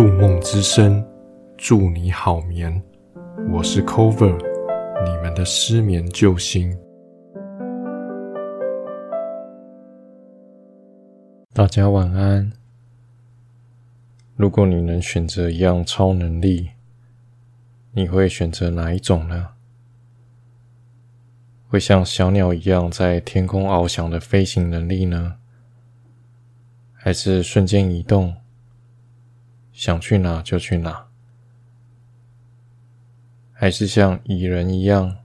入梦之声，祝你好眠。我是 Cover，你们的失眠救星。大家晚安。如果你能选择一样超能力，你会选择哪一种呢？会像小鸟一样在天空翱翔的飞行能力呢？还是瞬间移动，想去哪就去哪？还是像蚁人一样，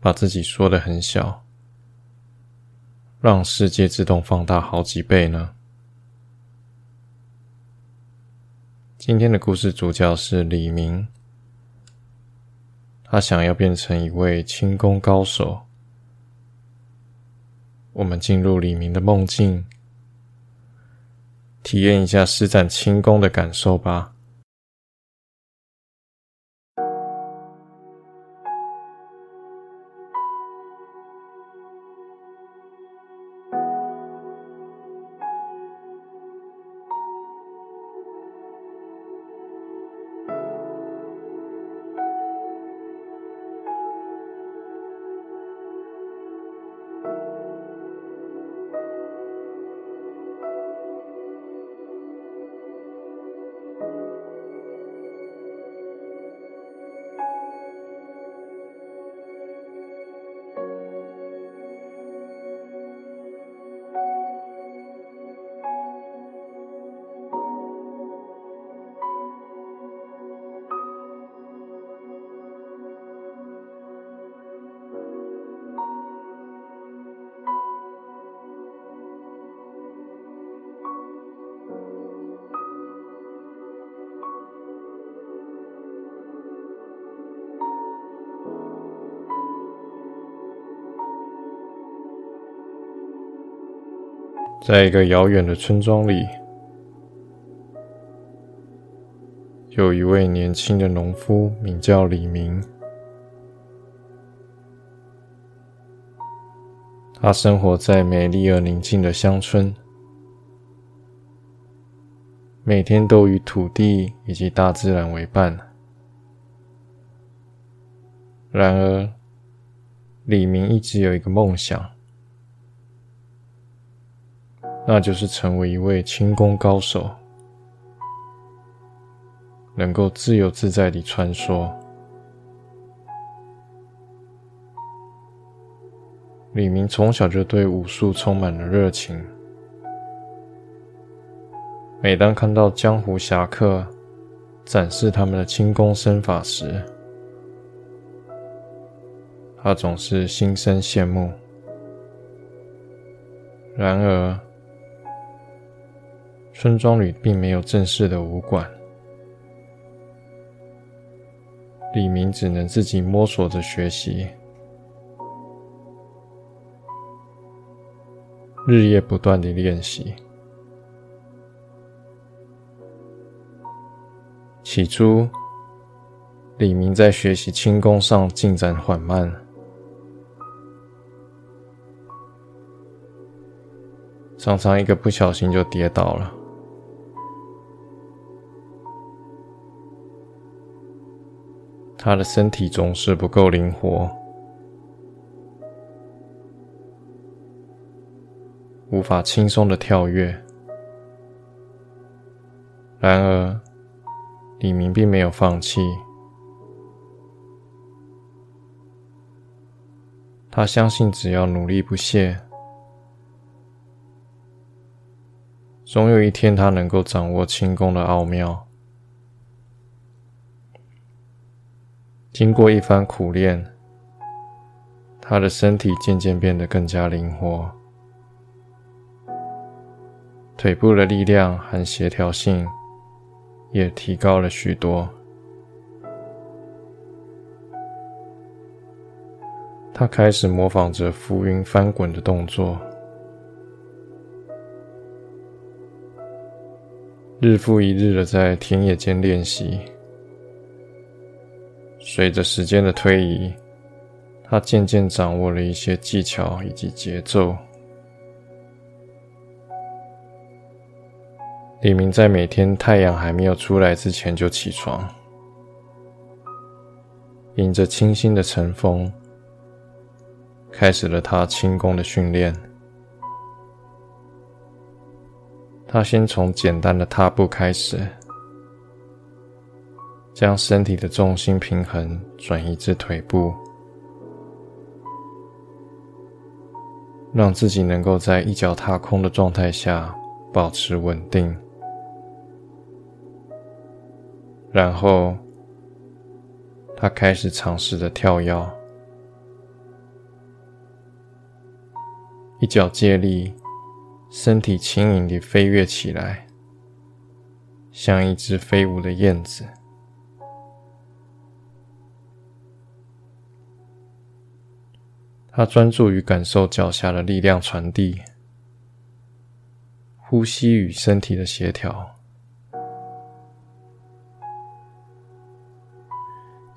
把自己缩得很小，让世界自动放大好几倍呢？今天的故事主角是李明，他想要变成一位轻功高手。我们进入李明的梦境，体验一下施展轻功的感受吧。在一个遥远的村庄里，有一位年轻的农夫，名叫李明。他生活在美丽而宁静的乡村，每天都与土地以及大自然为伴。然而，李明一直有一个梦想。那就是成为一位轻功高手，能够自由自在地穿梭。李明从小就对武术充满了热情，每当看到江湖侠客展示他们的轻功身法时，他总是心生羡慕。然而，村庄里并没有正式的武馆，李明只能自己摸索着学习，日夜不断的练习。起初，李明在学习轻功上进展缓慢，常常一个不小心就跌倒了。他的身体总是不够灵活，无法轻松的跳跃。然而，李明并没有放弃，他相信只要努力不懈，总有一天他能够掌握轻功的奥妙。经过一番苦练，他的身体渐渐变得更加灵活，腿部的力量和协调性也提高了许多。他开始模仿着浮云翻滚的动作，日复一日的在田野间练习。随着时间的推移，他渐渐掌握了一些技巧以及节奏。李明在每天太阳还没有出来之前就起床，迎着清新的晨风，开始了他轻功的训练。他先从简单的踏步开始，将身体的重心平衡转移至腿部，让自己能够在一脚踏空的状态下保持稳定。然后，他开始尝试着跳跃，一脚借力。身体轻盈地飞跃起来，像一只飞舞的燕子。他专注于感受脚下的力量传递、呼吸与身体的协调，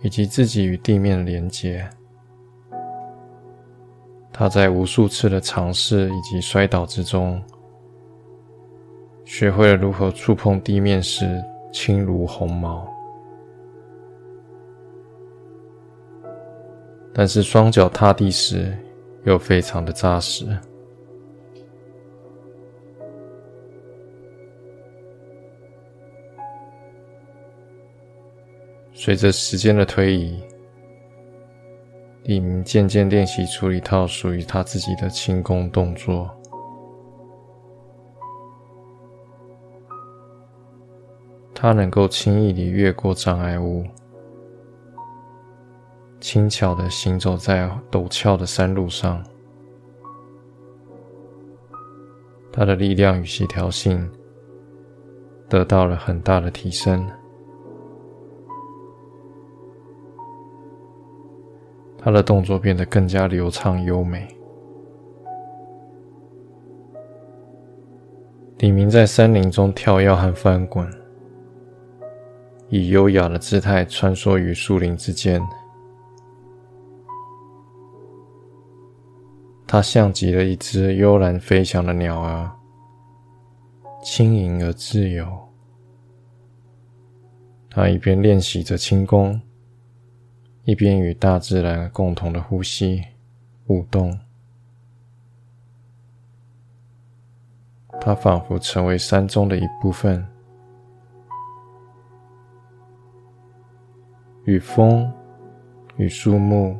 以及自己与地面的连接。他在无数次的尝试以及摔倒之中，学会了如何触碰地面时轻如鸿毛，但是双脚踏地时又非常的扎实。随着时间的推移。李明渐渐练习出一套属于他自己的轻功动作，他能够轻易地越过障碍物，轻巧地行走在陡峭的山路上，他的力量与协调性得到了很大的提升。他的动作变得更加流畅优美。李明在森林中跳跃和翻滚，以优雅的姿态穿梭于树林之间。它像极了一只悠然飞翔的鸟儿，轻盈而自由。它一边练习着轻功。一边与大自然共同的呼吸、舞动，它仿佛成为山中的一部分，与风、与树木、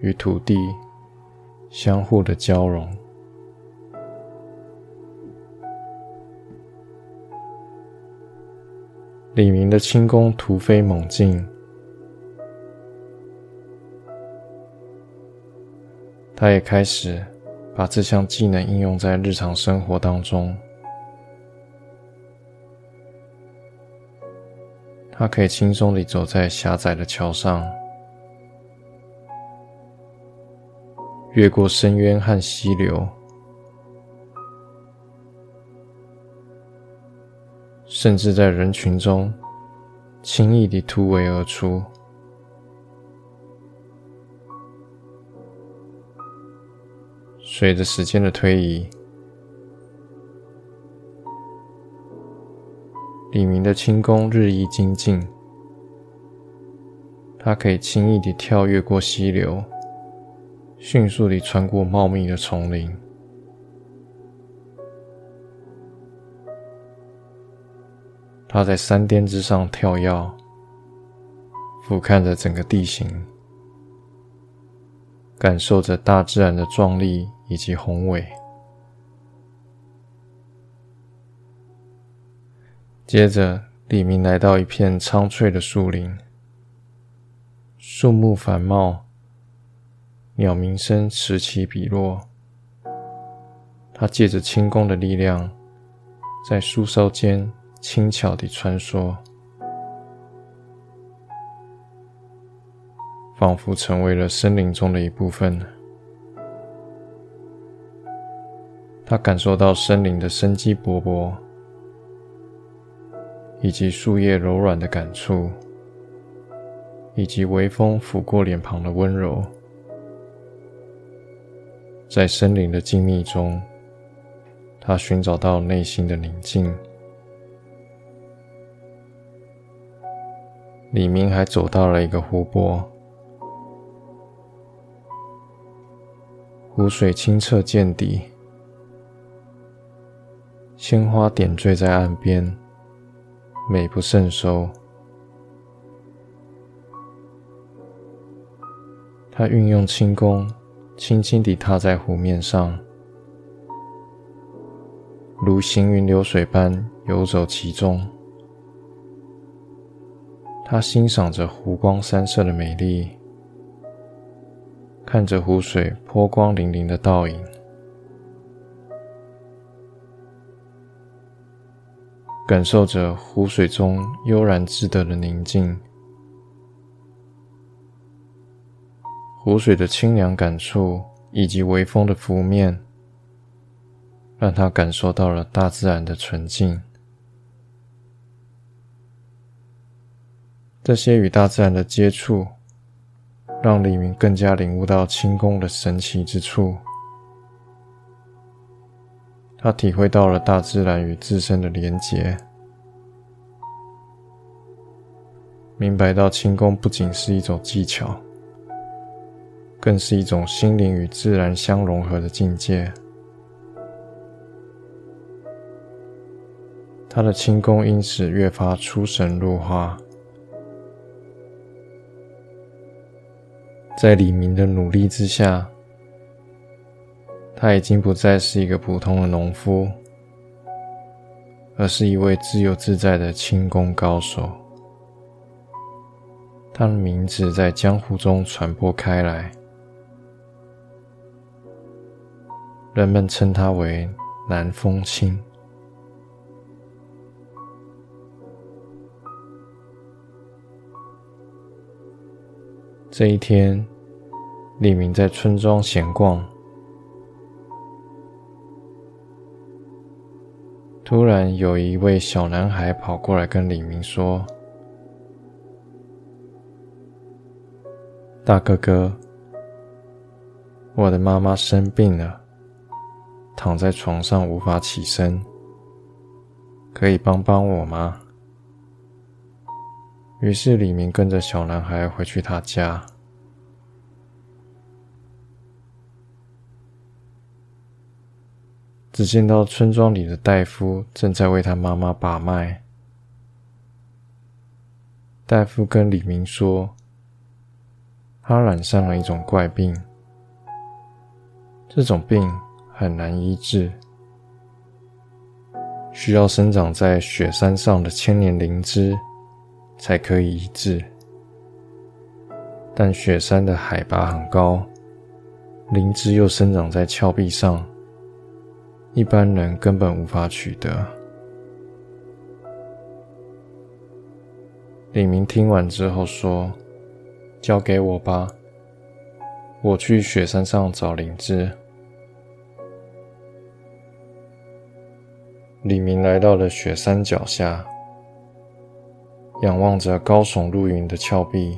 与土地相互的交融。李明的轻功突飞猛进。他也开始把这项技能应用在日常生活当中。他可以轻松地走在狭窄的桥上，越过深渊和溪流，甚至在人群中轻易地突围而出。随着时间的推移，李明的轻功日益精进。他可以轻易地跳跃过溪流，迅速地穿过茂密的丛林。他在山巅之上跳跃，俯瞰着整个地形，感受着大自然的壮丽。以及宏伟。接着，李明来到一片苍翠的树林，树木繁茂，鸟鸣声此起彼落。他借着轻功的力量，在树梢间轻巧地穿梭，仿佛成为了森林中的一部分。他感受到森林的生机勃勃，以及树叶柔软的感触，以及微风拂过脸庞的温柔。在森林的静谧中他寻找到内心的宁静。李明还走到了一个湖泊湖水清澈见底鲜花点缀在岸边美不胜收。他运用轻功轻轻地踏在湖面上，如行云流水般游走其中。他欣赏着湖光山色的美丽，看着湖水波光粼粼的倒影，感受着湖水中悠然自得的宁静。湖水的清凉感触以及微风的拂面，让他感受到了大自然的纯净。这些与大自然的接触，让李明更加领悟到轻功的神奇之处。他体会到了大自然与自身的连结，明白到轻功不仅是一种技巧，更是一种心灵与自然相融合的境界。他的轻功因此越发出神入化。在李明的努力之下，他已经不再是一个普通的农夫，而是一位自由自在的轻功高手。他的名字在江湖中传播开来，人们称他为南风清。这一天，李明在村庄闲逛，突然有一位小男孩跑过来跟李明说：“大哥哥，我的妈妈生病了，躺在床上无法起身，可以帮帮我吗？”于是李明跟着小男孩回去他家，只见到村庄里的大夫正在为他妈妈把脉。大夫跟李明说，他染上了一种怪病，这种病很难医治，需要生长在雪山上的千年灵芝。才可以医治，但雪山的海拔很高，灵芝又生长在峭壁上，一般人根本无法取得。李明听完之后说：“交给我吧，我去雪山上找灵芝。”李明来到了雪山脚下。仰望着高耸入云的峭壁，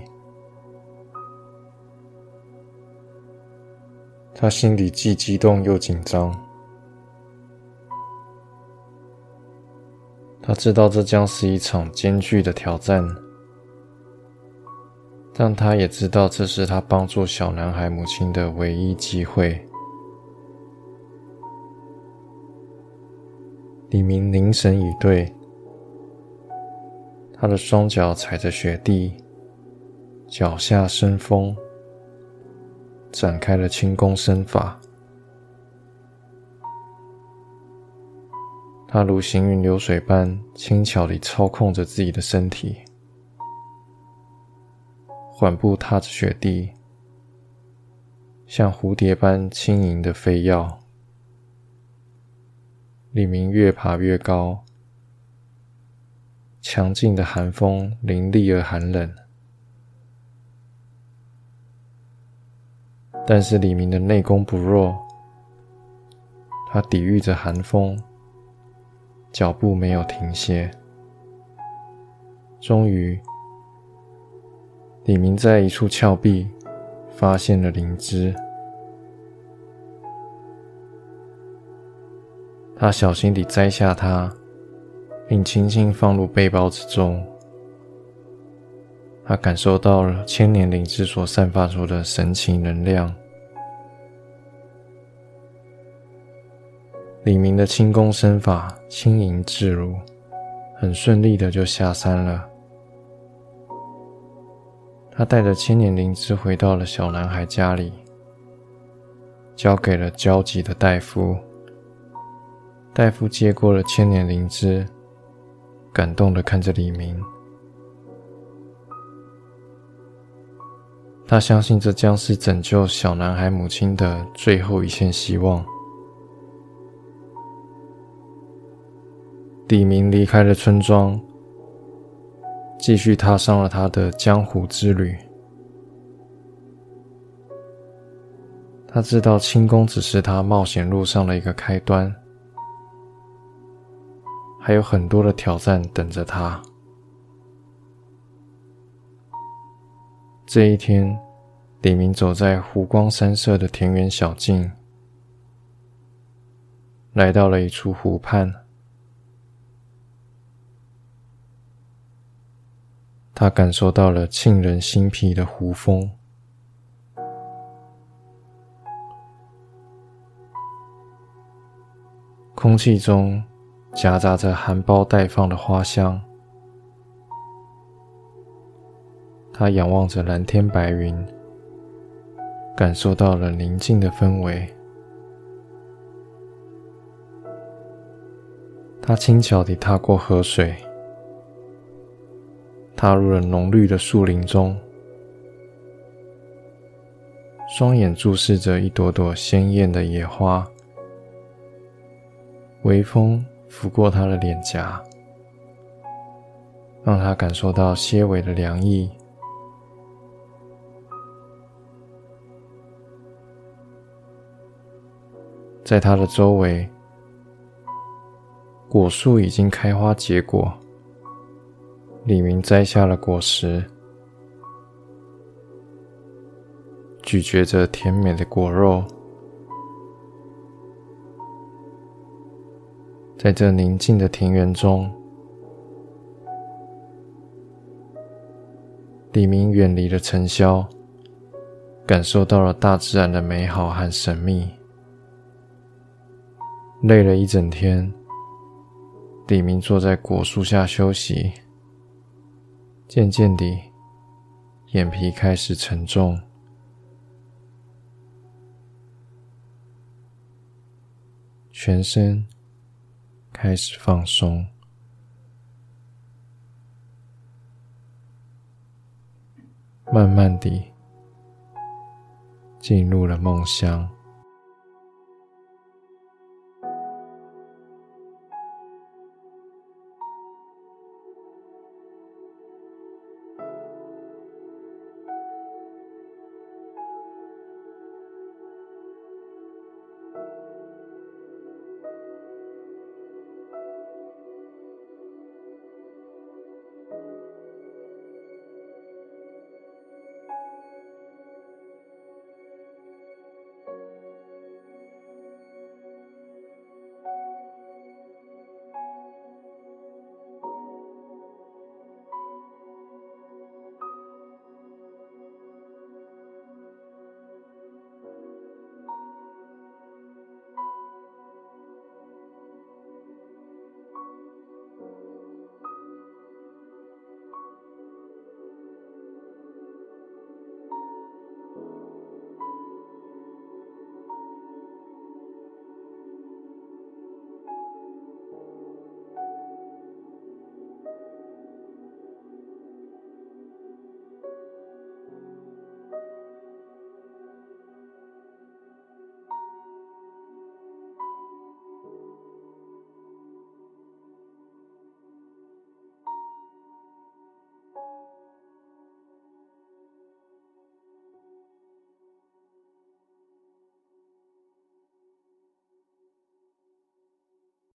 他心里既激动又紧张。他知道这将是一场艰巨的挑战，但他也知道这是他帮助小男孩母亲的唯一机会。李明凝神以对。他的双脚踩着雪地，脚下生风，展开了轻功身法。他如行云流水般轻巧地操控着自己的身体，缓步踏着雪地，像蝴蝶般轻盈地飞跃。李明越爬越高。强劲的寒风凌厉而寒冷，但是李明的内功不弱，他抵御着寒风，脚步没有停歇。终于，李明在一处峭壁发现了灵芝，他小心地摘下它。并轻轻放入背包之中。他感受到了千年灵芝所散发出的神奇能量。李明的轻功身法轻盈自如，很顺利的就下山了。他带着千年灵芝回到了小男孩家里，交给了焦急的大夫。大夫接过了千年灵芝，感动的看着李明。他相信这将是拯救小男孩母亲的最后一线希望。李明离开了村庄，继续踏上了他的江湖之旅。他知道轻功只是他冒险路上的一个开端，还有很多的挑战等着他。这一天，李明走在湖光山色的田园小径，来到了一处湖畔。他感受到了沁人心脾的湖风，空气中夹杂着含苞待放的花香。他仰望着蓝天白云，感受到了宁静的氛围。他轻巧地踏过河水。踏入了浓绿的树林中，双眼注视着一朵朵鲜艳的野花。微风拂过他的脸颊，让他感受到些微的凉意。在他的周围，果树已经开花结果。李明摘下了果实，咀嚼着甜美的果肉。在这宁静的庭园中，李明远离了尘嚣，感受到了大自然的美好和神秘。累了一整天，李明坐在果树下休息。渐渐地，眼皮开始沉重，全身开始放松，慢慢地进入了梦乡。